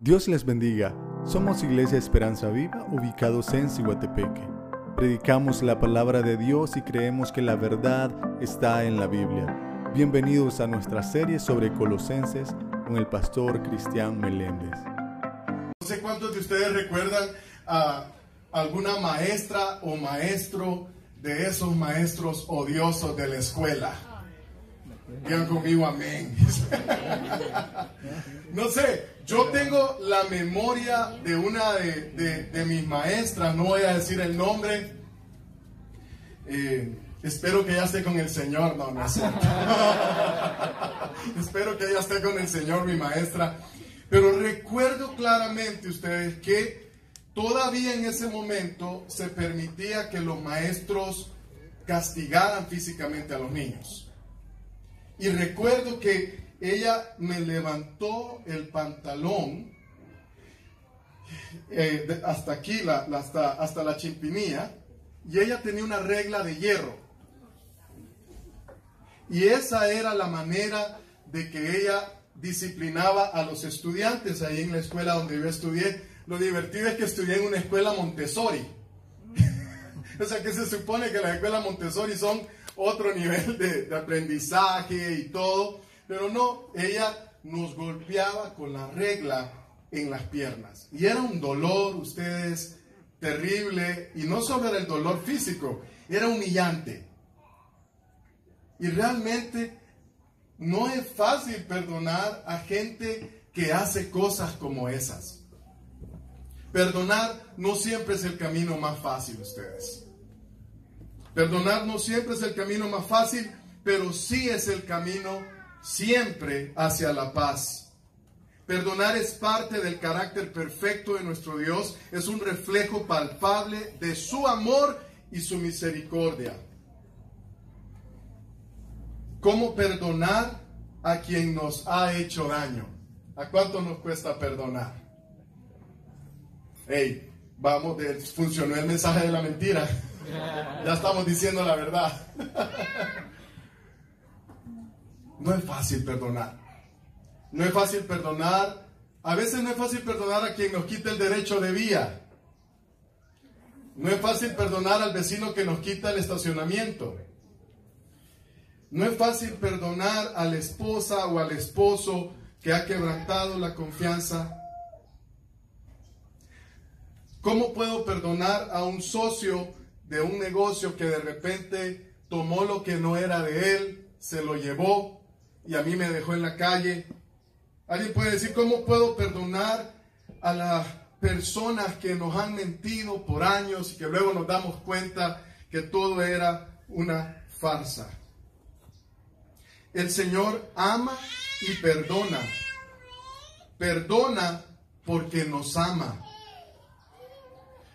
Dios les bendiga. Somos Iglesia Esperanza Viva, ubicados en Cihuatepeque. Predicamos la palabra de Dios y creemos que la verdad está en la Biblia. Bienvenidos a nuestra serie sobre Colosenses con el pastor Cristian Meléndez. No sé cuántos de ustedes recuerdan a alguna maestra o maestro de esos maestros odiosos de la escuela. Digan conmigo amén. no sé, yo tengo la memoria de una de, mis maestras, no voy a decir el nombre. Eh, espero que ella esté con el Señor, no, no espero que ella esté con el Señor, mi maestra. Pero recuerdo claramente ustedes que todavía en ese momento se permitía que los maestros castigaran físicamente a los niños. Y recuerdo que ella me levantó el pantalón eh, hasta aquí, hasta, hasta la chimpinía, y ella tenía una regla de hierro. Y esa era la manera de que ella disciplinaba a los estudiantes ahí en la escuela donde yo estudié. Lo divertido es que estudié en una escuela Montessori. o sea que se supone que las escuelas Montessori son otro nivel de, aprendizaje y todo, pero no, ella nos golpeaba con la regla en las piernas. Y era un dolor, ustedes, terrible, y no solo era el dolor físico, era humillante. Y realmente no es fácil perdonar a gente que hace cosas como esas. Perdonar no siempre es el camino más fácil, ustedes. Perdonar no siempre es el camino más fácil, pero sí es el camino siempre hacia la paz. Perdonar es parte del carácter perfecto de nuestro Dios, es un reflejo palpable de su amor y su misericordia. ¿Cómo perdonar a quien nos ha hecho daño? ¿A cuánto nos cuesta perdonar? Hey, vamos, funcionó el mensaje de la mentira. Ya estamos diciendo la verdad. No es fácil perdonar. No es fácil perdonar. A veces no es fácil perdonar a quien nos quita el derecho de vía. No es fácil perdonar al vecino que nos quita el estacionamiento. No es fácil perdonar a la esposa o al esposo que ha quebrantado la confianza. ¿Cómo puedo perdonar a un socio de un negocio que de repente tomó lo que no era de él, se lo llevó y a mí me dejó en la calle. Alguien puede decir, ¿cómo puedo perdonar a las personas que nos han mentido por años y que luego nos damos cuenta que todo era una farsa? El Señor ama y perdona. Perdona porque nos ama.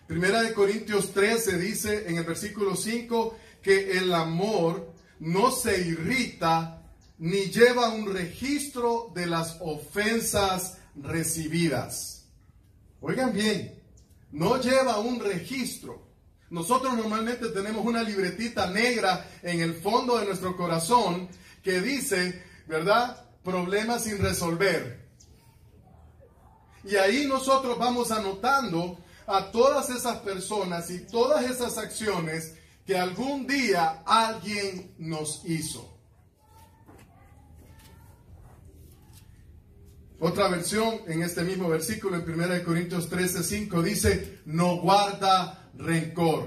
Primera de Corintios 13 dice en el versículo 5 que el amor no se irrita ni lleva un registro de las ofensas recibidas. Oigan bien, no lleva un registro. Nosotros normalmente tenemos una libretita negra en el fondo de nuestro corazón que dice, ¿verdad? Problemas sin resolver. Y ahí nosotros vamos anotando a todas esas personas y todas esas acciones que algún día alguien nos hizo. Otra versión en este mismo versículo, en 1 Corintios 13, 5, dice, no guarda rencor,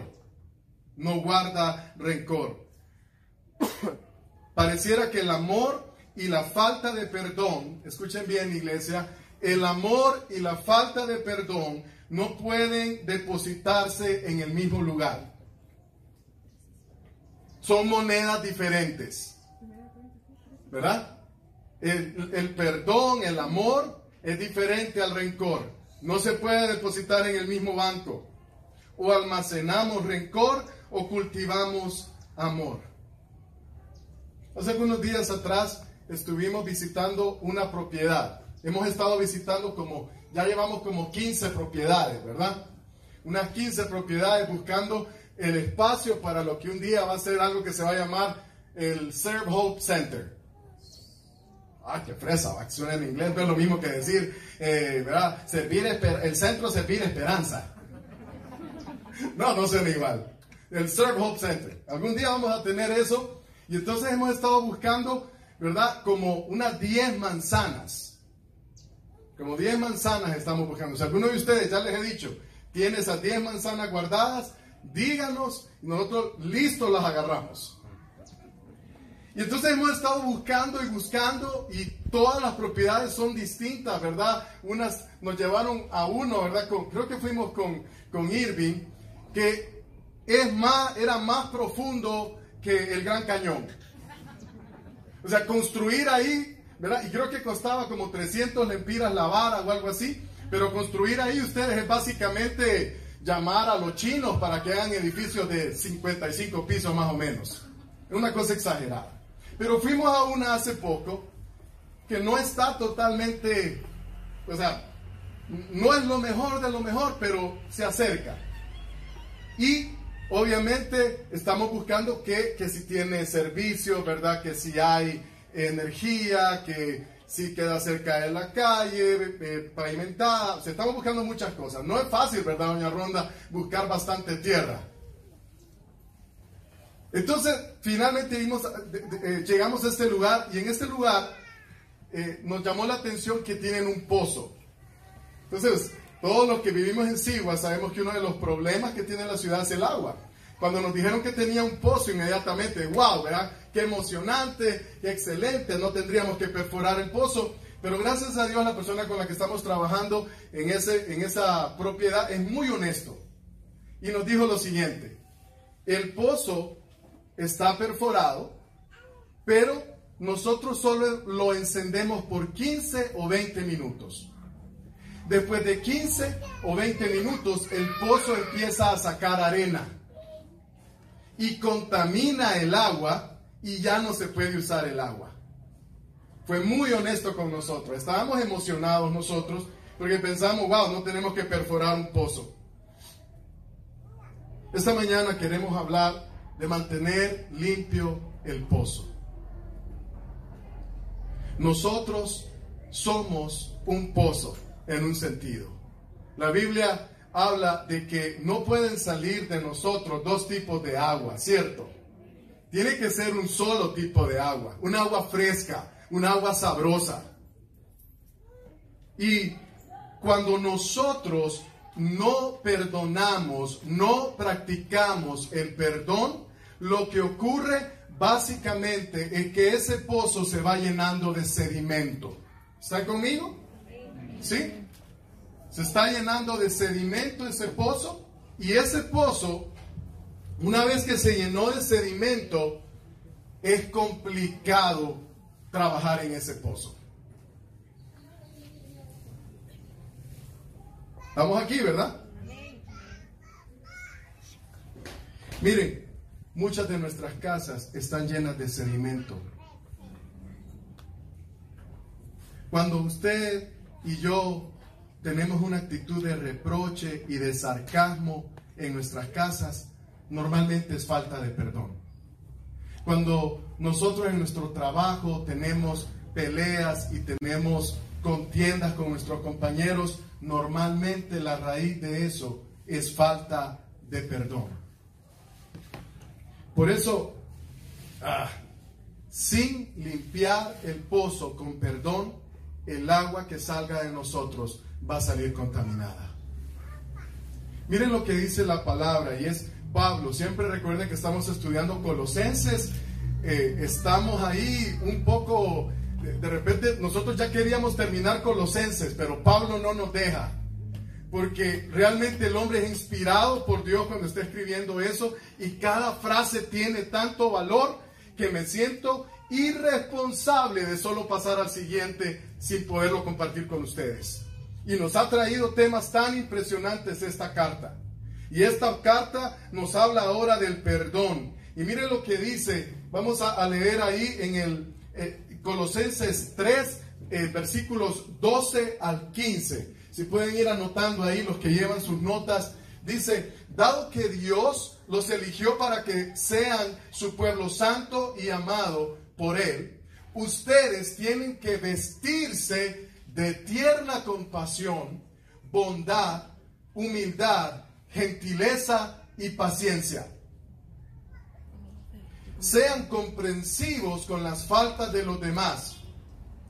no guarda rencor. Pareciera que el amor y la falta de perdón, escuchen bien iglesia, el amor y la falta de perdón no pueden depositarse en el mismo lugar. Son monedas diferentes. ¿Verdad? El, perdón, el amor es diferente al rencor. No se puede depositar en el mismo banco. O almacenamos rencor o cultivamos amor. Hace algunos días atrás estuvimos visitando una propiedad. Hemos estado visitando como ya llevamos como 15 propiedades, ¿verdad? Unas 15 propiedades buscando el espacio para lo que un día va a ser algo que se va a llamar el Serve Hope Center. Ah, qué fresa, acción en inglés, pero es lo mismo que decir, eh, ¿verdad? Servir, el centro servir esperanza. No, no suena igual. El Serve Hope Center. Algún día vamos a tener eso. Y entonces hemos estado buscando, ¿verdad? Como unas 10 manzanas. Como 10 manzanas estamos buscando. Si alguno de ustedes, ya les he dicho, tiene esas 10 manzanas guardadas, díganos y nosotros listos las agarramos. Y entonces hemos estado buscando y buscando y todas las propiedades son distintas, ¿verdad? Unas nos llevaron a uno, ¿verdad? creo que fuimos con, con Irving, que es más, era más profundo que el Gran Cañón. O sea, construir ahí, ¿verdad? Y creo que costaba como 300 lempiras la vara o algo así, pero construir ahí ustedes es básicamente llamar a los chinos para que hagan edificios de 55 pisos más o menos. Es una cosa exagerada. Pero fuimos a una hace poco que no está totalmente, o sea, no es lo mejor de lo mejor, pero se acerca. Y obviamente estamos buscando que, que si tiene servicio, ¿verdad? Que si hay energía, que si queda cerca de la calle, eh, pavimentada. O estamos buscando muchas cosas. No es fácil, ¿verdad, doña Ronda? Buscar bastante tierra. Entonces, finalmente eh, llegamos a este lugar y en este lugar eh, nos llamó la atención que tienen un pozo. Entonces, todos los que vivimos en Sigua sabemos que uno de los problemas que tiene la ciudad es el agua. Cuando nos dijeron que tenía un pozo inmediatamente, wow, ¿verdad? Qué emocionante, qué excelente, no tendríamos que perforar el pozo. Pero gracias a Dios la persona con la que estamos trabajando en, ese, en esa propiedad es muy honesto. Y nos dijo lo siguiente, el pozo está perforado, pero nosotros solo lo encendemos por 15 o 20 minutos. Después de 15 o 20 minutos, el pozo empieza a sacar arena y contamina el agua y ya no se puede usar el agua. Fue muy honesto con nosotros. Estábamos emocionados nosotros porque pensamos, wow, no tenemos que perforar un pozo. Esta mañana queremos hablar de mantener limpio el pozo. Nosotros somos un pozo en un sentido. La Biblia habla de que no pueden salir de nosotros dos tipos de agua, ¿cierto? Tiene que ser un solo tipo de agua, un agua fresca, un agua sabrosa. Y cuando nosotros no perdonamos, no practicamos el perdón, lo que ocurre básicamente es que ese pozo se va llenando de sedimento. ¿Está conmigo? ¿Sí? Se está llenando de sedimento ese pozo y ese pozo, una vez que se llenó de sedimento, es complicado trabajar en ese pozo. Estamos aquí, ¿verdad? Miren, muchas de nuestras casas están llenas de sedimento. Cuando usted y yo tenemos una actitud de reproche y de sarcasmo en nuestras casas, normalmente es falta de perdón. Cuando nosotros en nuestro trabajo tenemos peleas y tenemos contiendas con nuestros compañeros, normalmente la raíz de eso es falta de perdón. Por eso, ah, sin limpiar el pozo con perdón, el agua que salga de nosotros va a salir contaminada. Miren lo que dice la palabra y es Pablo. Siempre recuerden que estamos estudiando Colosenses. Eh, estamos ahí un poco, de, repente nosotros ya queríamos terminar Colosenses, pero Pablo no nos deja. Porque realmente el hombre es inspirado por Dios cuando está escribiendo eso y cada frase tiene tanto valor que me siento irresponsable de solo pasar al siguiente sin poderlo compartir con ustedes. Y nos ha traído temas tan impresionantes esta carta. Y esta carta nos habla ahora del perdón. Y miren lo que dice, vamos a, leer ahí en el eh, Colosenses 3, eh, versículos 12 al 15. Si pueden ir anotando ahí los que llevan sus notas. Dice, dado que Dios los eligió para que sean su pueblo santo y amado por Él, ustedes tienen que vestirse de tierna compasión, bondad, humildad, gentileza y paciencia. Sean comprensivos con las faltas de los demás.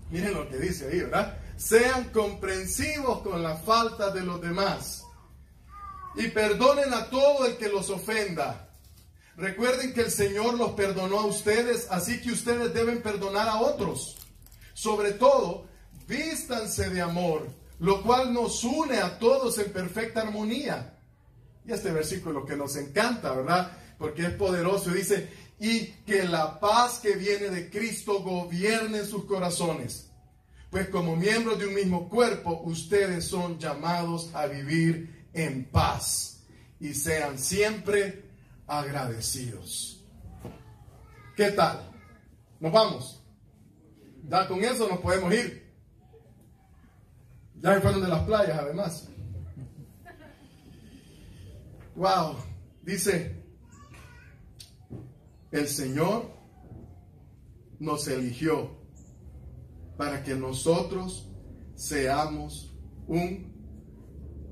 Miren lo que dice ahí, ¿verdad? Sean comprensivos con las faltas de los demás. Y perdonen a todo el que los ofenda. Recuerden que el Señor los perdonó a ustedes, así que ustedes deben perdonar a otros. Sobre todo, vístanse de amor, lo cual nos une a todos en perfecta armonía. Y este versículo que nos encanta, ¿verdad? Porque es poderoso dice, y que la paz que viene de Cristo gobierne sus corazones. Pues como miembros de un mismo cuerpo, ustedes son llamados a vivir en paz y sean siempre agradecidos. ¿Qué tal? Nos vamos. Ya con eso nos podemos ir. Ya fueron de las playas, además. Wow. Dice, el Señor nos eligió para que nosotros seamos un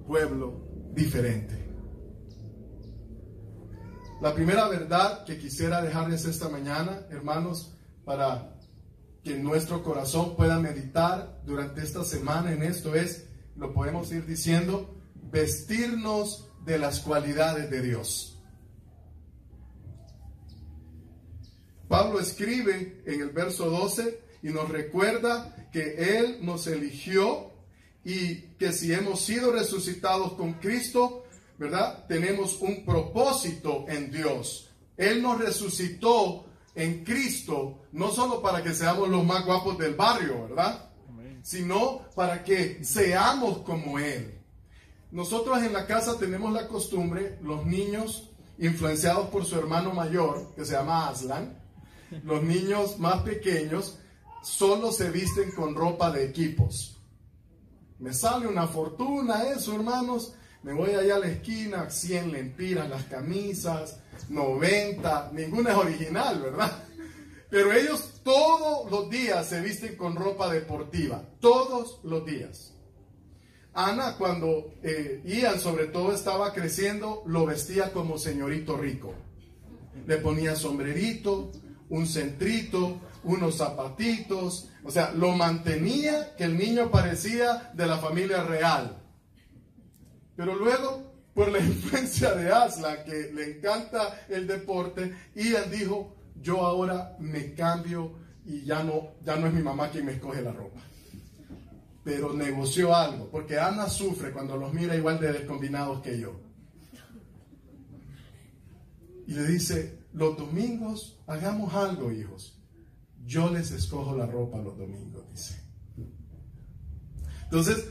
pueblo diferente. La primera verdad que quisiera dejarles esta mañana, hermanos, para que nuestro corazón pueda meditar durante esta semana en esto es, lo podemos ir diciendo, vestirnos de las cualidades de Dios. Pablo escribe en el verso 12 y nos recuerda que Él nos eligió y que si hemos sido resucitados con Cristo, ¿verdad? Tenemos un propósito en Dios. Él nos resucitó en Cristo, no solo para que seamos los más guapos del barrio, ¿verdad? Sino para que seamos como Él. Nosotros en la casa tenemos la costumbre, los niños influenciados por su hermano mayor, que se llama Aslan, los niños más pequeños solo se visten con ropa de equipos. Me sale una fortuna eso, hermanos. Me voy allá a la esquina, 100 lempiras las camisas, 90, ninguna es original, ¿verdad? Pero ellos todos los días se visten con ropa deportiva, todos los días. Ana, cuando eh, Ian sobre todo estaba creciendo, lo vestía como señorito rico. Le ponía sombrerito, un centrito, unos zapatitos, o sea, lo mantenía que el niño parecía de la familia real. Pero luego, por la influencia de Asla, que le encanta el deporte, Ian dijo, yo ahora me cambio y ya no, ya no es mi mamá quien me escoge la ropa pero negoció algo, porque Ana sufre cuando los mira igual de descombinados que yo. Y le dice, los domingos hagamos algo, hijos. Yo les escojo la ropa los domingos, dice. Entonces,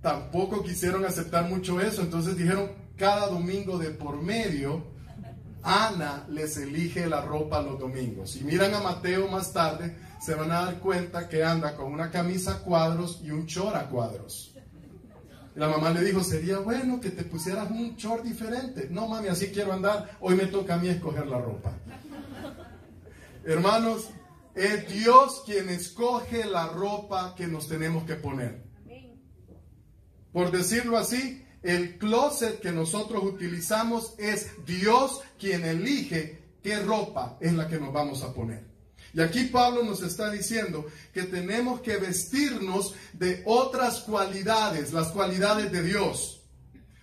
tampoco quisieron aceptar mucho eso, entonces dijeron, cada domingo de por medio, Ana les elige la ropa los domingos. Si miran a Mateo más tarde, se van a dar cuenta que anda con una camisa a cuadros y un short a cuadros. La mamá le dijo, sería bueno que te pusieras un short diferente. No, mami, así quiero andar. Hoy me toca a mí escoger la ropa. Hermanos, es Dios quien escoge la ropa que nos tenemos que poner. Por decirlo así, el closet que nosotros utilizamos es Dios quien elige qué ropa es la que nos vamos a poner. Y aquí Pablo nos está diciendo que tenemos que vestirnos de otras cualidades, las cualidades de Dios.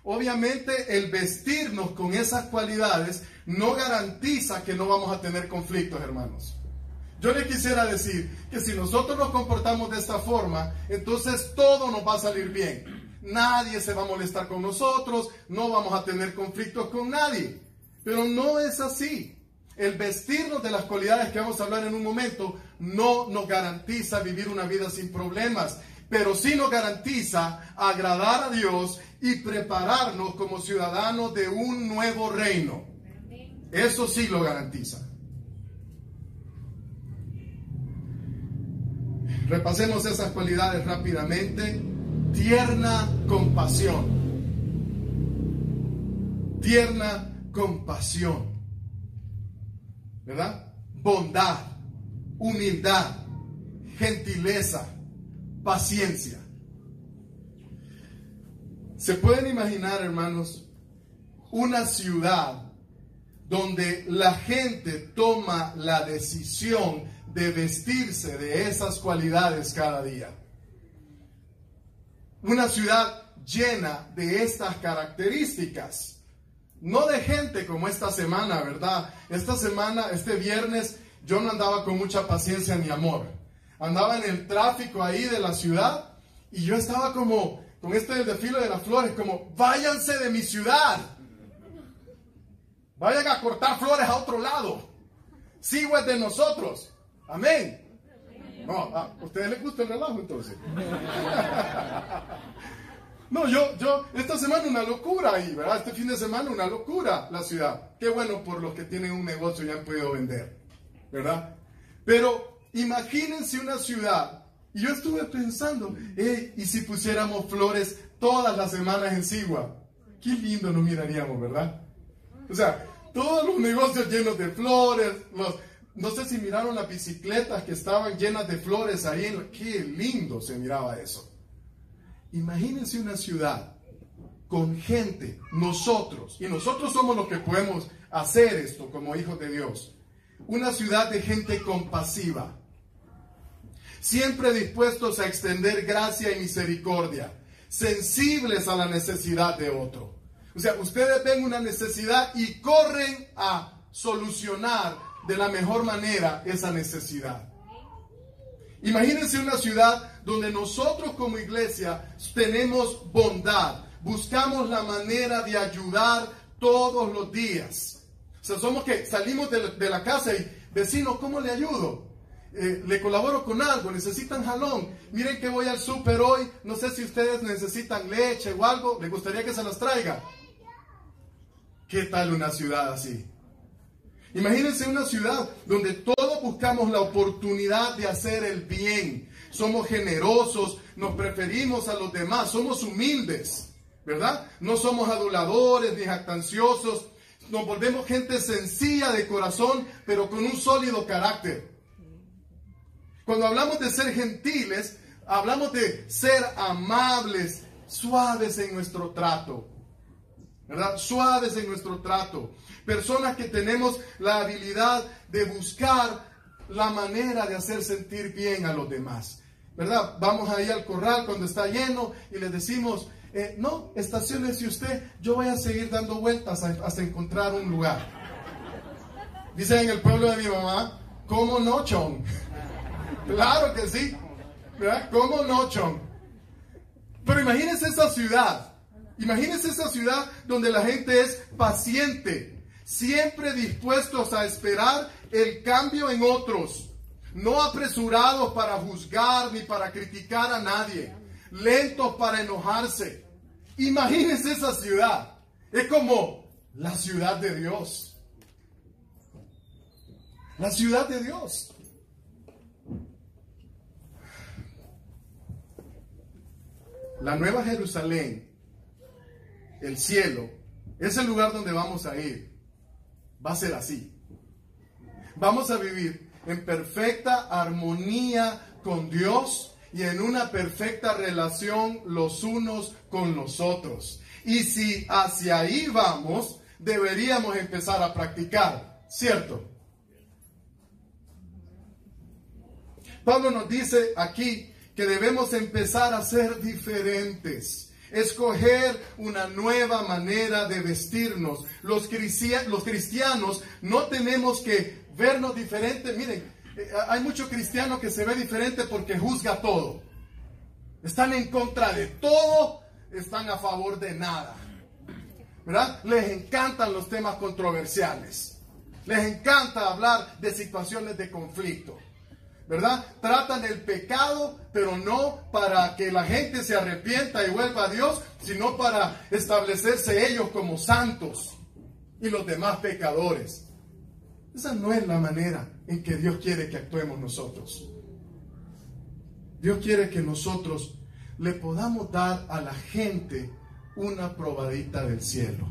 Obviamente el vestirnos con esas cualidades no garantiza que no vamos a tener conflictos, hermanos. Yo le quisiera decir que si nosotros nos comportamos de esta forma, entonces todo nos va a salir bien. Nadie se va a molestar con nosotros, no vamos a tener conflictos con nadie. Pero no es así. El vestirnos de las cualidades que vamos a hablar en un momento no nos garantiza vivir una vida sin problemas, pero sí nos garantiza agradar a Dios y prepararnos como ciudadanos de un nuevo reino. Eso sí lo garantiza. Repasemos esas cualidades rápidamente. Tierna compasión. Tierna compasión. ¿Verdad? Bondad, humildad, gentileza, paciencia. ¿Se pueden imaginar, hermanos, una ciudad donde la gente toma la decisión de vestirse de esas cualidades cada día? Una ciudad llena de estas características. No de gente como esta semana, ¿verdad? Esta semana, este viernes, yo no andaba con mucha paciencia ni amor. Andaba en el tráfico ahí de la ciudad y yo estaba como con este desfile de las flores, como váyanse de mi ciudad. Vayan a cortar flores a otro lado. Sigo es de nosotros. Amén. No, ¿a ustedes les gusta el relajo entonces? No, yo, yo, esta semana una locura ahí, ¿verdad? Este fin de semana una locura la ciudad. Qué bueno por los que tienen un negocio y han podido vender, ¿verdad? Pero imagínense una ciudad, y yo estuve pensando, ¿y si pusiéramos flores todas las semanas en Sigua? Qué lindo nos miraríamos, ¿verdad? O sea, todos los negocios llenos de flores, no sé si miraron las bicicletas que estaban llenas de flores ahí, en, qué lindo se miraba eso. Imagínense una ciudad con gente, nosotros, y nosotros somos los que podemos hacer esto como hijos de Dios. Una ciudad de gente compasiva, siempre dispuestos a extender gracia y misericordia, sensibles a la necesidad de otro. O sea, ustedes ven una necesidad y corren a solucionar de la mejor manera esa necesidad. Imagínense una ciudad donde nosotros como iglesia tenemos bondad, buscamos la manera de ayudar todos los días. O sea, somos que salimos de, la casa y vecino, ¿cómo le ayudo? Eh, le colaboro con algo, necesitan jalón. Miren que voy al súper hoy, no sé si ustedes necesitan leche o algo, me gustaría que se las traiga. ¿Qué tal una ciudad así? Imagínense una ciudad donde todos buscamos la oportunidad de hacer el bien. Somos generosos, nos preferimos a los demás, somos humildes, ¿verdad? No somos aduladores ni jactanciosos. Nos volvemos gente sencilla de corazón, pero con un sólido carácter. Cuando hablamos de ser gentiles, hablamos de ser amables, suaves en nuestro trato. ¿Verdad? Suaves en nuestro trato. Personas que tenemos la habilidad de buscar la manera de hacer sentir bien a los demás. ¿Verdad? Vamos ahí al corral cuando está lleno y le decimos, eh, no, estaciones usted, yo voy a seguir dando vueltas hasta encontrar un lugar. Dice en el pueblo de mi mamá, ¿cómo no, chon? claro que sí, ¿verdad? ¿Cómo no, chon? Pero imagínense esa ciudad, imagínense esa ciudad donde la gente es paciente, siempre dispuestos a esperar el cambio en otros, no apresurados para juzgar ni para criticar a nadie, lentos para enojarse. Imagínense esa ciudad. Es como la ciudad de Dios. La ciudad de Dios. La nueva Jerusalén, el cielo, es el lugar donde vamos a ir va a ser así. Vamos a vivir en perfecta armonía con Dios y en una perfecta relación los unos con los otros. Y si hacia ahí vamos, deberíamos empezar a practicar, ¿cierto? Pablo nos dice aquí que debemos empezar a ser diferentes escoger una nueva manera de vestirnos. Los, cristianos no tenemos que vernos diferentes. Miren, eh, hay muchos cristianos que se ve diferente porque juzga todo. Están en contra de todo, están a favor de nada. ¿Verdad? Les encantan los temas controversiales. Les encanta hablar de situaciones de conflicto. ¿verdad? Tratan el pecado, pero no para que la gente se arrepienta y vuelva a Dios, sino para establecerse ellos como santos y los demás pecadores. Esa no es la manera en que Dios quiere que actuemos nosotros. Dios quiere que nosotros le podamos dar a la gente una probadita del cielo.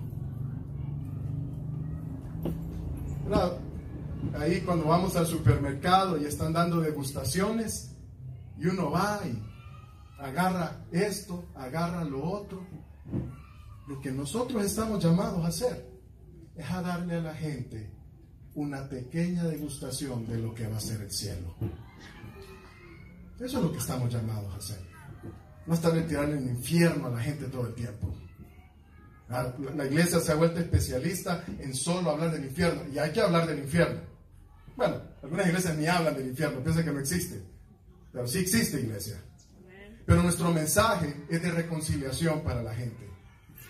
ahí cuando vamos al supermercado y están dando degustaciones y uno va y agarra esto, agarra lo otro. Lo que nosotros estamos llamados a hacer es a darle a la gente una pequeña degustación de lo que va a ser el cielo. Eso es lo que estamos llamados a hacer. No estar tirando en el infierno a la gente todo el tiempo. Ah, la iglesia se ha vuelto especialista en solo hablar del infierno. Y hay que hablar del infierno. Bueno, algunas iglesias ni hablan del infierno, piensan que no existe. Pero sí existe iglesia. Pero nuestro mensaje es de reconciliación para la gente.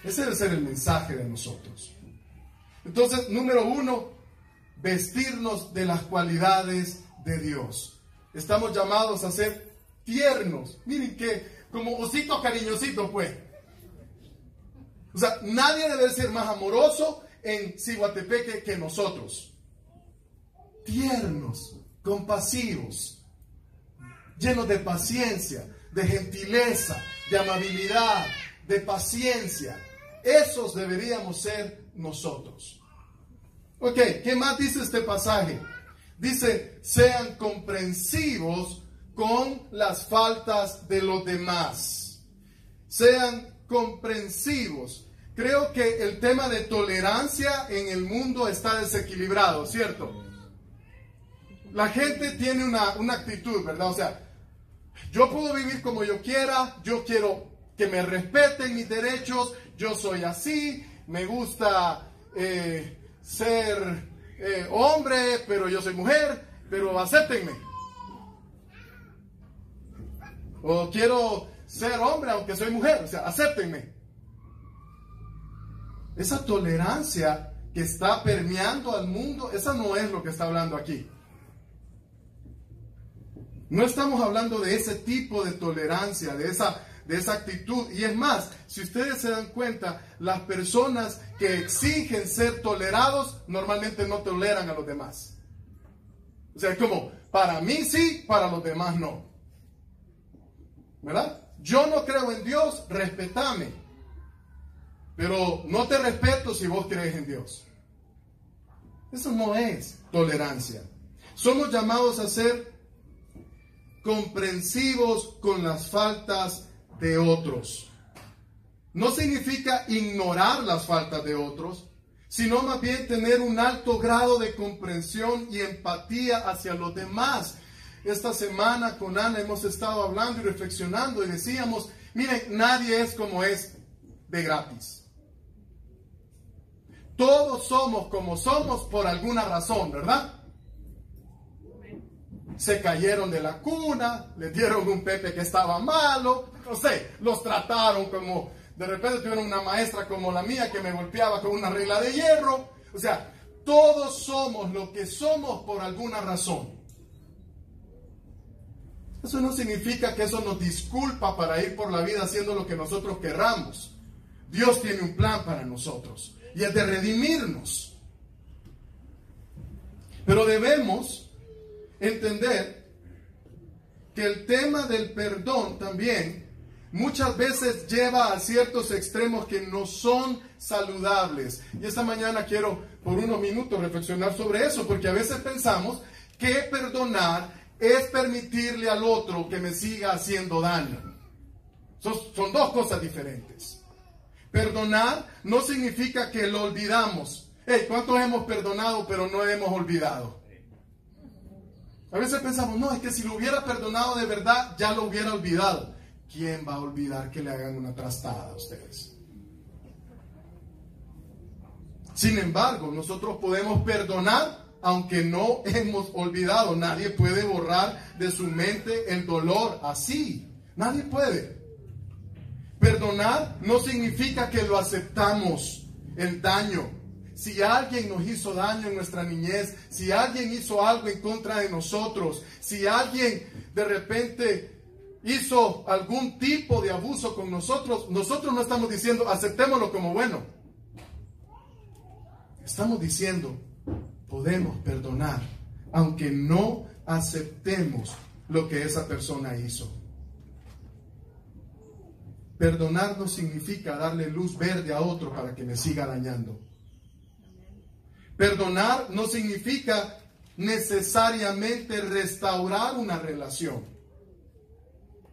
Ese debe ser el mensaje de nosotros. Entonces, número uno, vestirnos de las cualidades de Dios. Estamos llamados a ser tiernos. Miren que como osito cariñosito, pues. O sea, nadie debe ser más amoroso en Ciguatepeque que nosotros. Tiernos, compasivos, llenos de paciencia, de gentileza, de amabilidad, de paciencia. Esos deberíamos ser nosotros. Ok, ¿qué más dice este pasaje? Dice, sean comprensivos con las faltas de los demás. Sean comprensivos. Creo que el tema de tolerancia en el mundo está desequilibrado, ¿cierto? La gente tiene una, una actitud, ¿verdad? O sea, yo puedo vivir como yo quiera, yo quiero que me respeten mis derechos, yo soy así, me gusta eh, ser eh, hombre, pero yo soy mujer, pero acéptenme. O quiero ser hombre aunque soy mujer, o sea, acéptenme. Esa tolerancia que está permeando al mundo, esa no es lo que está hablando aquí. No estamos hablando de ese tipo de tolerancia, de esa, de esa actitud. Y es más, si ustedes se dan cuenta, las personas que exigen ser tolerados normalmente no toleran a los demás. O sea, es como, para mí sí, para los demás no. ¿Verdad? Yo no creo en Dios, respetame. Pero no te respeto si vos crees en Dios. Eso no es tolerancia. Somos llamados a ser comprensivos con las faltas de otros. No significa ignorar las faltas de otros, sino más bien tener un alto grado de comprensión y empatía hacia los demás. Esta semana con Ana hemos estado hablando y reflexionando y decíamos, miren, nadie es como es de gratis. Todos somos como somos por alguna razón, ¿verdad? Se cayeron de la cuna, le dieron un pepe que estaba malo, no sé, los trataron como, de repente tuvieron una maestra como la mía que me golpeaba con una regla de hierro. O sea, todos somos lo que somos por alguna razón. Eso no significa que eso nos disculpa para ir por la vida haciendo lo que nosotros querramos. Dios tiene un plan para nosotros y es de redimirnos. Pero debemos entender que el tema del perdón también muchas veces lleva a ciertos extremos que no son saludables. Y esta mañana quiero por unos minutos reflexionar sobre eso, porque a veces pensamos que perdonar es permitirle al otro que me siga haciendo daño. Son, dos cosas diferentes. Perdonar no significa que lo olvidamos. Hey, ¿Cuántos hemos perdonado pero no hemos olvidado? A veces pensamos, no, es que si lo hubiera perdonado de verdad, ya lo hubiera olvidado. ¿Quién va a olvidar que le hagan una trastada a ustedes? Sin embargo, nosotros podemos perdonar aunque no hemos olvidado. Nadie puede borrar de su mente el dolor así. Nadie puede. Perdonar no significa que lo aceptamos, el daño, si alguien nos hizo daño en nuestra niñez, si alguien hizo algo en contra de nosotros, si alguien de repente hizo algún tipo de abuso con nosotros, nosotros no estamos diciendo aceptémoslo como bueno. Estamos diciendo podemos perdonar, aunque no aceptemos lo que esa persona hizo. Perdonar no significa darle luz verde a otro para que me siga dañando. Perdonar no significa necesariamente restaurar una relación.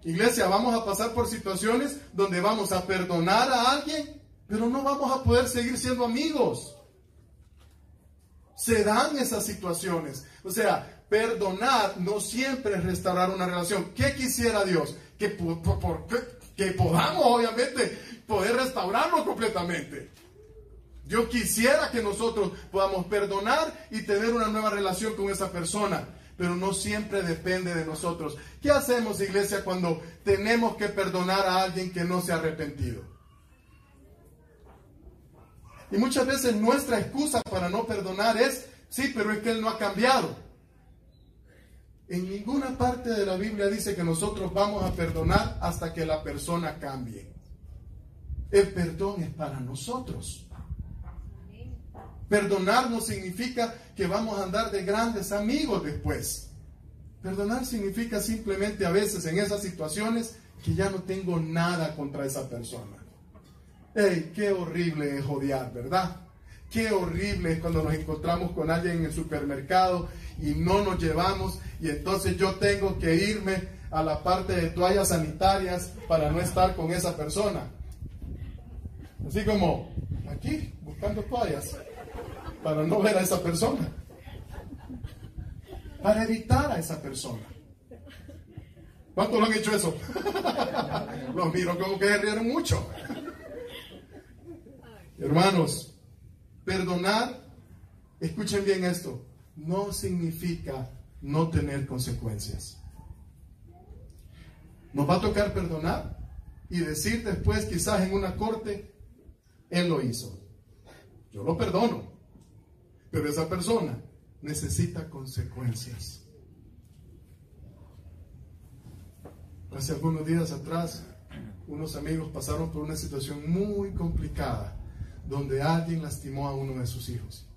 Iglesia, vamos a pasar por situaciones donde vamos a perdonar a alguien, pero no vamos a poder seguir siendo amigos. Se dan esas situaciones. O sea, perdonar no siempre es restaurar una relación. ¿Qué quisiera Dios? Que, que podamos, obviamente, poder restaurarlo completamente. Yo quisiera que nosotros podamos perdonar y tener una nueva relación con esa persona, pero no siempre depende de nosotros. ¿Qué hacemos, iglesia, cuando tenemos que perdonar a alguien que no se ha arrepentido? Y muchas veces nuestra excusa para no perdonar es, sí, pero es que él no ha cambiado. En ninguna parte de la Biblia dice que nosotros vamos a perdonar hasta que la persona cambie. El perdón es para nosotros. Perdonar no significa que vamos a andar de grandes amigos después. Perdonar significa simplemente a veces en esas situaciones que ya no tengo nada contra esa persona. ¡Ey! Qué horrible es odiar, ¿verdad? Qué horrible es cuando nos encontramos con alguien en el supermercado y no nos llevamos y entonces yo tengo que irme a la parte de toallas sanitarias para no estar con esa persona. Así como aquí, buscando toallas para no ver a esa persona, para evitar a esa persona. ¿Cuántos lo han hecho eso? Los miro como que rieron mucho. Hermanos, perdonar, escuchen bien esto, no significa no tener consecuencias. Nos va a tocar perdonar y decir después, quizás en una corte, Él lo hizo. Yo lo perdono. Pero esa persona necesita consecuencias. Hace algunos días atrás, unos amigos pasaron por una situación muy complicada donde alguien lastimó a uno de sus hijos.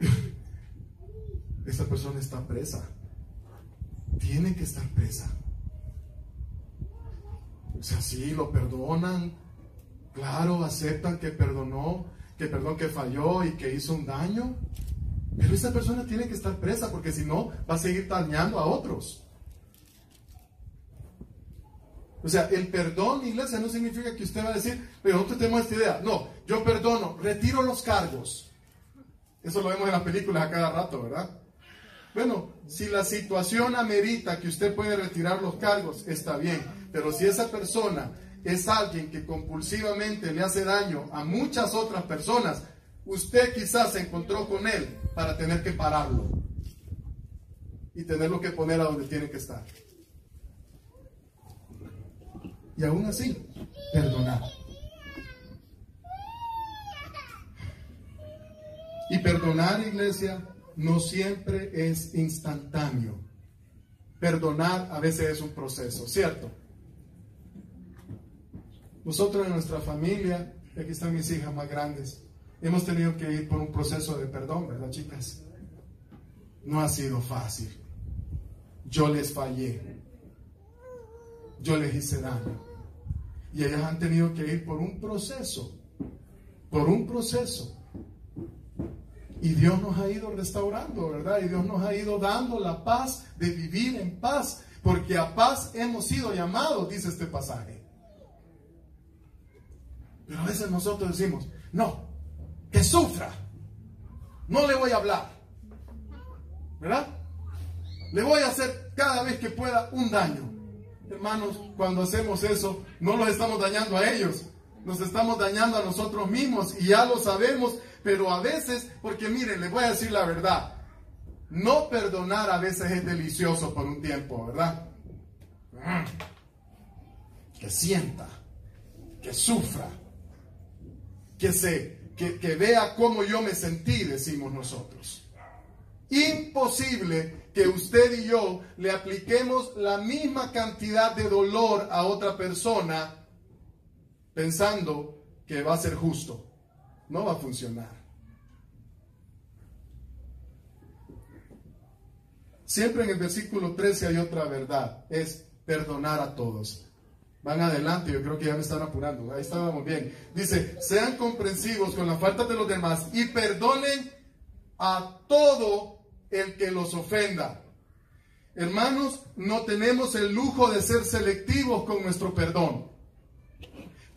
Esa persona está presa. Tiene que estar presa. O sea, sí, lo perdonan. Claro, aceptan que perdonó, que perdón, que falló y que hizo un daño. Pero esa persona tiene que estar presa porque si no va a seguir dañando a otros. O sea, el perdón, iglesia, no significa que usted va a decir, pero nosotros tenemos esta idea. No, yo perdono, retiro los cargos. Eso lo vemos en las películas a cada rato, ¿verdad? Bueno, si la situación amerita que usted puede retirar los cargos, está bien. Pero si esa persona es alguien que compulsivamente le hace daño a muchas otras personas, usted quizás se encontró con él para tener que pararlo y tenerlo que poner a donde tiene que estar. Y aún así, perdonar. Y perdonar, iglesia, no siempre es instantáneo. Perdonar a veces es un proceso, ¿cierto? Nosotros en nuestra familia, aquí están mis hijas más grandes, hemos tenido que ir por un proceso de perdón, ¿verdad, chicas? No ha sido fácil. Yo les fallé. Yo les hice daño. Y ellas han tenido que ir por un proceso, por un proceso. Y Dios nos ha ido restaurando, ¿verdad? Y Dios nos ha ido dando la paz de vivir en paz, porque a paz hemos sido llamados, dice este pasaje. Pero a veces nosotros decimos, no, que sufra, no le voy a hablar, ¿verdad? Le voy a hacer cada vez que pueda un daño. Hermanos, cuando hacemos eso, no los estamos dañando a ellos, nos estamos dañando a nosotros mismos y ya lo sabemos, pero a veces, porque miren, les voy a decir la verdad, no perdonar a veces es delicioso por un tiempo, ¿verdad? Mm. Que sienta, que sufra, que, se, que, que vea cómo yo me sentí, decimos nosotros. Imposible que usted y yo le apliquemos la misma cantidad de dolor a otra persona pensando que va a ser justo. No va a funcionar. Siempre en el versículo 13 hay otra verdad, es perdonar a todos. Van adelante, yo creo que ya me están apurando. Ahí estábamos bien. Dice, sean comprensivos con la falta de los demás y perdonen a todo el que los ofenda. Hermanos, no tenemos el lujo de ser selectivos con nuestro perdón.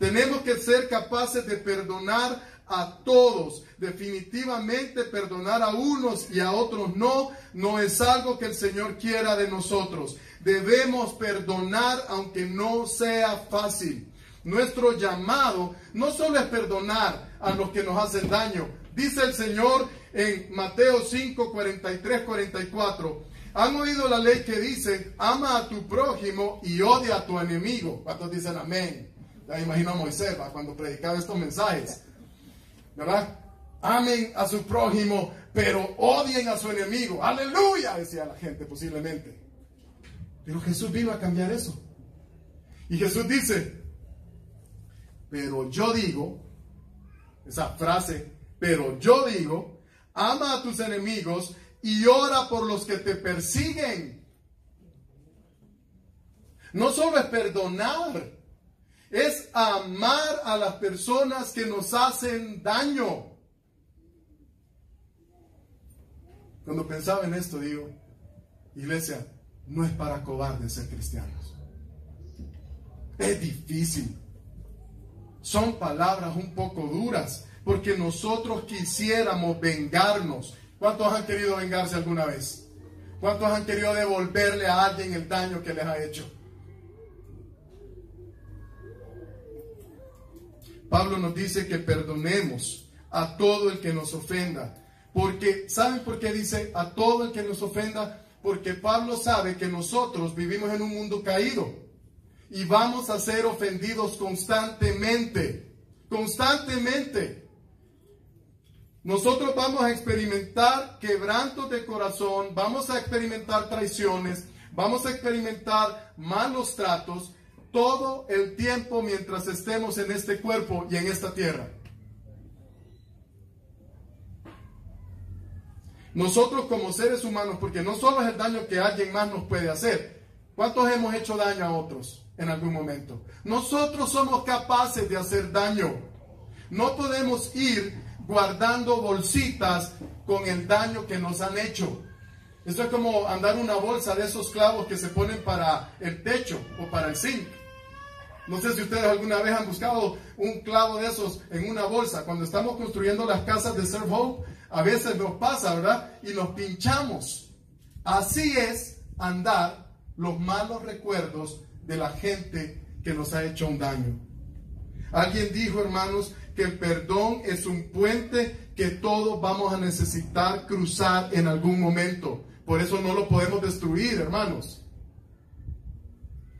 Tenemos que ser capaces de perdonar a todos. Definitivamente perdonar a unos y a otros no, no es algo que el Señor quiera de nosotros. Debemos perdonar aunque no sea fácil. Nuestro llamado no solo es perdonar a los que nos hacen daño. Dice el Señor en Mateo 5, 43, 44. Han oído la ley que dice, ama a tu prójimo y odia a tu enemigo. ¿Cuántos dicen amén? Imagino a Moisés cuando predicaba estos mensajes. ¿Verdad? Amen a su prójimo, pero odien a su enemigo. Aleluya, decía la gente posiblemente. Pero Jesús vino a cambiar eso. Y Jesús dice, pero yo digo, esa frase, pero yo digo, ama a tus enemigos y ora por los que te persiguen. No solo es perdonar, es amar a las personas que nos hacen daño. Cuando pensaba en esto, digo, iglesia, no es para cobardes ser cristianos. Es difícil. Son palabras un poco duras, porque nosotros quisiéramos vengarnos. ¿Cuántos han querido vengarse alguna vez? ¿Cuántos han querido devolverle a alguien el daño que les ha hecho? Pablo nos dice que perdonemos a todo el que nos ofenda. Porque, ¿saben por qué dice a todo el que nos ofenda? Porque Pablo sabe que nosotros vivimos en un mundo caído y vamos a ser ofendidos constantemente, constantemente. Nosotros vamos a experimentar quebrantos de corazón, vamos a experimentar traiciones, vamos a experimentar malos tratos, todo el tiempo mientras estemos en este cuerpo y en esta tierra. Nosotros como seres humanos, porque no solo es el daño que alguien más nos puede hacer, ¿cuántos hemos hecho daño a otros en algún momento? Nosotros somos capaces de hacer daño. No podemos ir guardando bolsitas con el daño que nos han hecho. Esto es como andar una bolsa de esos clavos que se ponen para el techo o para el zinc. No sé si ustedes alguna vez han buscado un clavo de esos en una bolsa. Cuando estamos construyendo las casas de Serve Hope, a veces nos pasa, ¿verdad? Y nos pinchamos. Así es andar los malos recuerdos de la gente que nos ha hecho un daño. Alguien dijo, hermanos, que el perdón es un puente que todos vamos a necesitar cruzar en algún momento. Por eso no lo podemos destruir, hermanos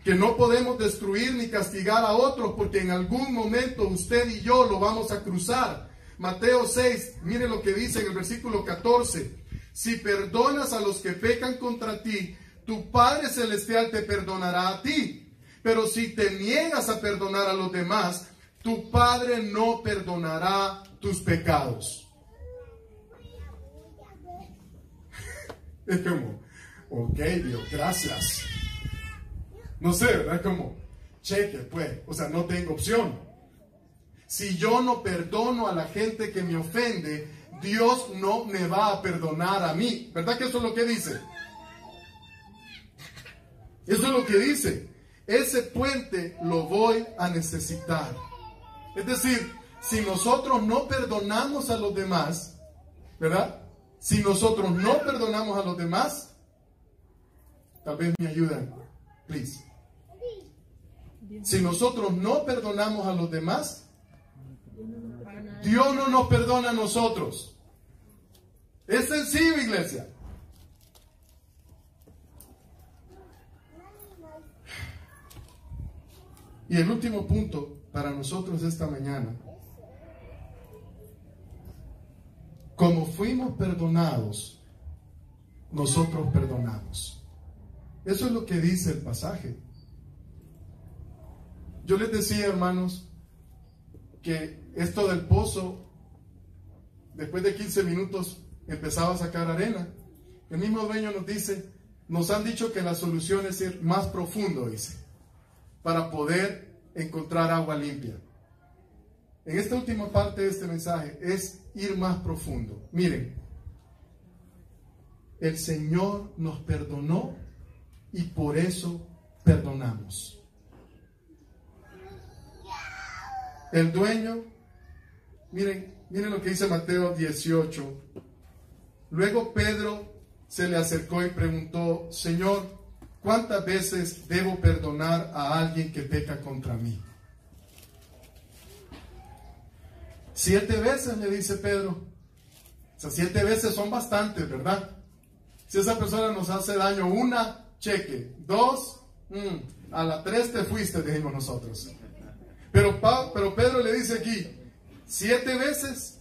que no podemos destruir ni castigar a otros porque en algún momento usted y yo lo vamos a cruzar. Mateo 6, mire lo que dice en el versículo 14. Si perdonas a los que pecan contra ti, tu Padre Celestial te perdonará a ti. Pero si te niegas a perdonar a los demás, tu Padre no perdonará tus pecados. Es como, ok Dios, gracias. No sé, ¿verdad? Como, cheque, pues, o sea, no tengo opción. Si yo no perdono a la gente que me ofende, Dios no me va a perdonar a mí. ¿Verdad que eso es lo que dice? Eso es lo que dice. Ese puente lo voy a necesitar. Es decir, si nosotros no perdonamos a los demás, ¿verdad? Si nosotros no perdonamos a los demás, tal vez me ayuden, please. Si nosotros no perdonamos a los demás, Dios no nos perdona a nosotros. Es sencillo, iglesia. Y el último punto para nosotros esta mañana. Como fuimos perdonados, nosotros perdonamos. Eso es lo que dice el pasaje. Yo les decía, hermanos, que esto del pozo, después de 15 minutos, empezaba a sacar arena. El mismo dueño nos dice, nos han dicho que la solución es ir más profundo, dice. para poder encontrar agua limpia. En esta última parte de este mensaje es ir más profundo. Miren, el Señor nos perdonó y por eso perdonamos. El dueño, miren, miren lo que dice Mateo 18. Luego Pedro se le acercó y preguntó, Señor, ¿cuántas veces debo perdonar a alguien que peca contra mí? Siete veces, le dice Pedro. O sea, siete veces son bastantes, ¿verdad? Si esa persona nos hace daño una, cheque. Dos, mm, a la tres te fuiste, dijimos nosotros. Pero, pero Pedro le dice aquí, siete veces.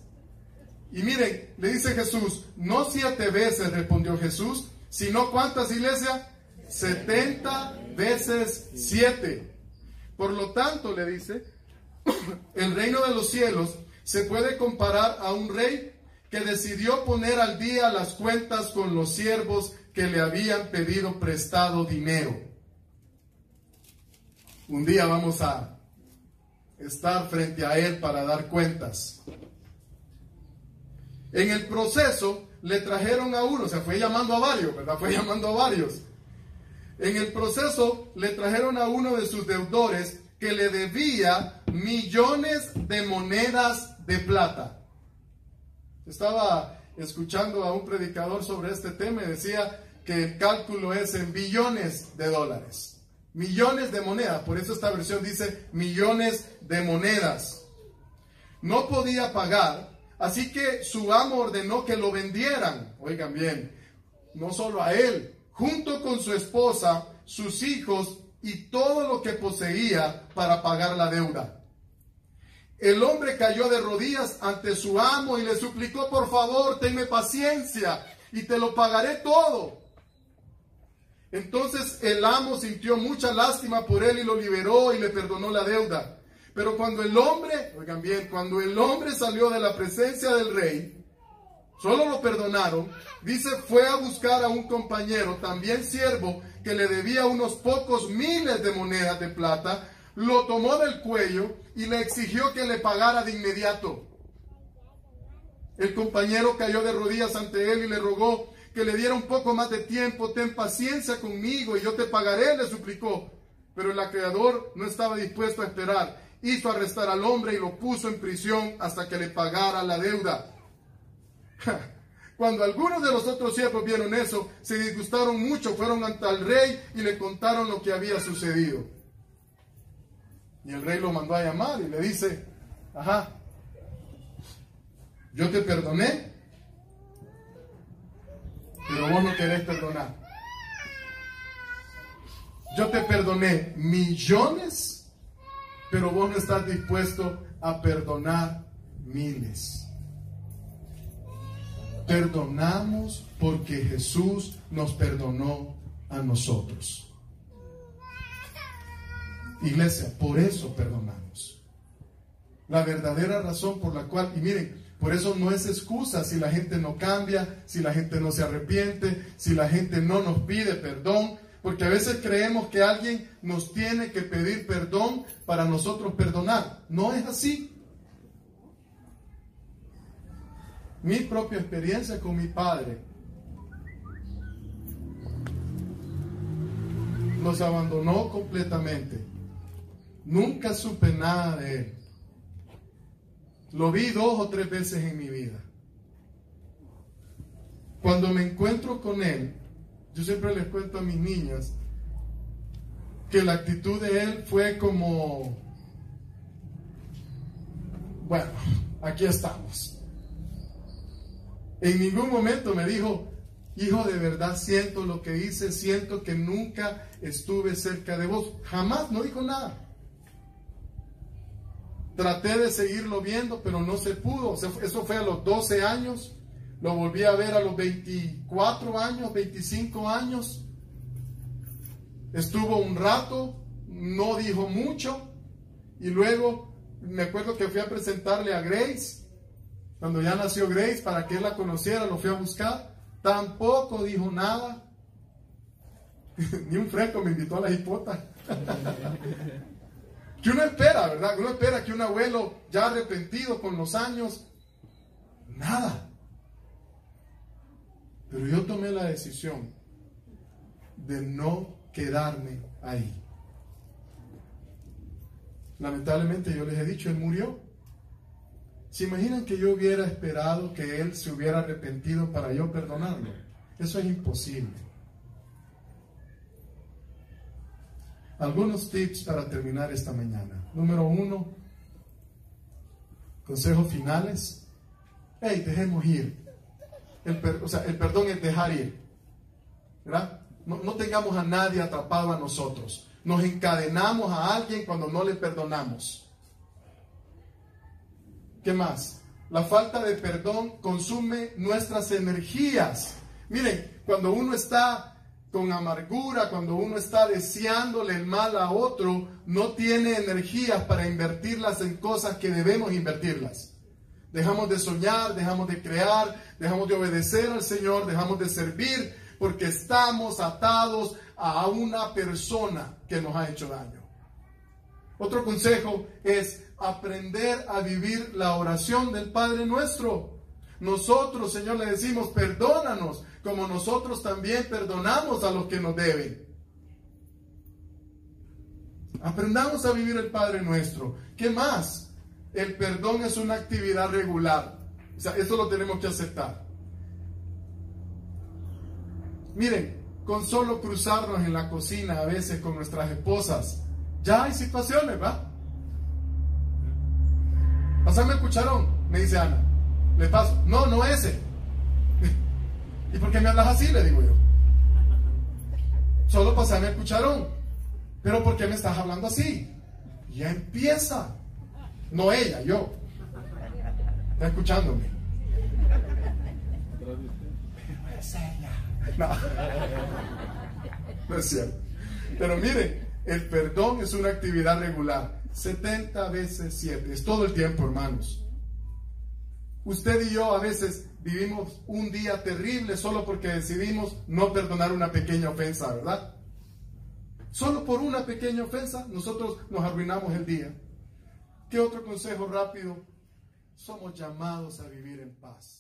Y miren, le dice Jesús, no siete veces, respondió Jesús, sino cuántas iglesias? Setenta veces siete. Por lo tanto, le dice, el reino de los cielos se puede comparar a un rey que decidió poner al día las cuentas con los siervos que le habían pedido prestado dinero. Un día vamos a estar frente a él para dar cuentas. En el proceso le trajeron a uno, se fue llamando a varios, ¿verdad? Fue llamando a varios. En el proceso le trajeron a uno de sus deudores que le debía millones de monedas de plata. Estaba escuchando a un predicador sobre este tema y decía que el cálculo es en billones de dólares. Millones de monedas. Por eso esta versión dice millones de monedas. No podía pagar, así que su amo ordenó que lo vendieran. Oigan bien, no solo a él, junto con su esposa, sus hijos y todo lo que poseía para pagar la deuda. El hombre cayó de rodillas ante su amo y le suplicó, por favor, tenme paciencia y te lo pagaré todo. Entonces el amo sintió mucha lástima por él y lo liberó y le perdonó la deuda. Pero cuando el hombre, oigan bien, cuando el hombre salió de la presencia del rey, solo lo perdonaron, dice, fue a buscar a un compañero, también siervo, que le debía unos pocos miles de monedas de plata, lo tomó del cuello y le exigió que le pagara de inmediato. El compañero cayó de rodillas ante él y le rogó que le diera un poco más de tiempo, ten paciencia conmigo y yo te pagaré, le suplicó. Pero el acreedor no estaba dispuesto a esperar. Hizo arrestar al hombre y lo puso en prisión hasta que le pagara la deuda. Cuando algunos de los otros siervos vieron eso, se disgustaron mucho, fueron ante el rey y le contaron lo que había sucedido. Y el rey lo mandó a llamar y le dice, ajá, yo te perdoné, pero vos no querés perdonar. Yo te perdoné millones, pero vos no estás dispuesto a perdonar miles. Perdonamos porque Jesús nos perdonó a nosotros. Iglesia, por eso perdonamos. La verdadera razón por la cual, y miren, por eso no es excusa si la gente no cambia, si la gente no se arrepiente, si la gente no nos pide perdón, porque a veces creemos que alguien nos tiene que pedir perdón para nosotros perdonar. No es así. Mi propia experiencia con mi padre nos abandonó completamente. Nunca supe nada de él. Lo vi dos o tres veces en mi vida. Cuando me encuentro con él, yo siempre les cuento a mis niñas que la actitud de él fue como, bueno, aquí estamos. En ningún momento me dijo, hijo, de verdad siento lo que hice, siento que nunca estuve cerca de vos. Jamás, no dijo nada. Traté de seguirlo viendo, pero no se pudo. Eso fue a los 12 años. Lo volví a ver a los 24 años, 25 años. Estuvo un rato, no dijo mucho. Y luego me acuerdo que fui a presentarle a Grace. Cuando ya nació Grace, para que él la conociera, lo fui a buscar. Tampoco dijo nada. Ni un fresco me invitó a la hipota. que uno espera, ¿verdad? Uno espera que un abuelo ya arrepentido con los años, nada. Pero yo tomé la decisión de no quedarme ahí. Lamentablemente yo les he dicho, él murió. ¿Se imaginan que yo hubiera esperado que él se hubiera arrepentido para yo perdonarlo? Eso es imposible. Algunos tips para terminar esta mañana. Número uno, consejos finales. Hey, dejemos ir. El, o sea, el perdón es dejar ir. ¿Verdad? No, no tengamos a nadie atrapado a nosotros. Nos encadenamos a alguien cuando no le perdonamos. ¿Qué más? La falta de perdón consume nuestras energías. Miren, cuando uno está con amargura, cuando uno está deseándole el mal a otro, no tiene energías para invertirlas en cosas que debemos invertirlas. Dejamos de soñar, dejamos de crear, dejamos de obedecer al Señor, dejamos de servir, porque estamos atados a una persona que nos ha hecho daño. Otro consejo es aprender a vivir la oración del Padre nuestro. Nosotros, Señor, le decimos, perdónanos, como nosotros también perdonamos a los que nos deben. Aprendamos a vivir el Padre nuestro. ¿Qué más? El perdón es una actividad regular. O sea, eso lo tenemos que aceptar. Miren, con solo cruzarnos en la cocina a veces con nuestras esposas, ya hay situaciones, ¿va? Pasame el cucharón, me dice Ana. Le paso. No, no ese. ¿Y por qué me hablas así? Le digo yo. Solo pasame el cucharón. Pero ¿por qué me estás hablando así? Ya empieza. No ella, yo. Está escuchándome. No. no es cierto. Pero mire, el perdón es una actividad regular. 70 veces 7. Es todo el tiempo, hermanos. Usted y yo a veces vivimos un día terrible solo porque decidimos no perdonar una pequeña ofensa, ¿verdad? Solo por una pequeña ofensa nosotros nos arruinamos el día. ¿Qué otro consejo rápido? Somos llamados a vivir en paz.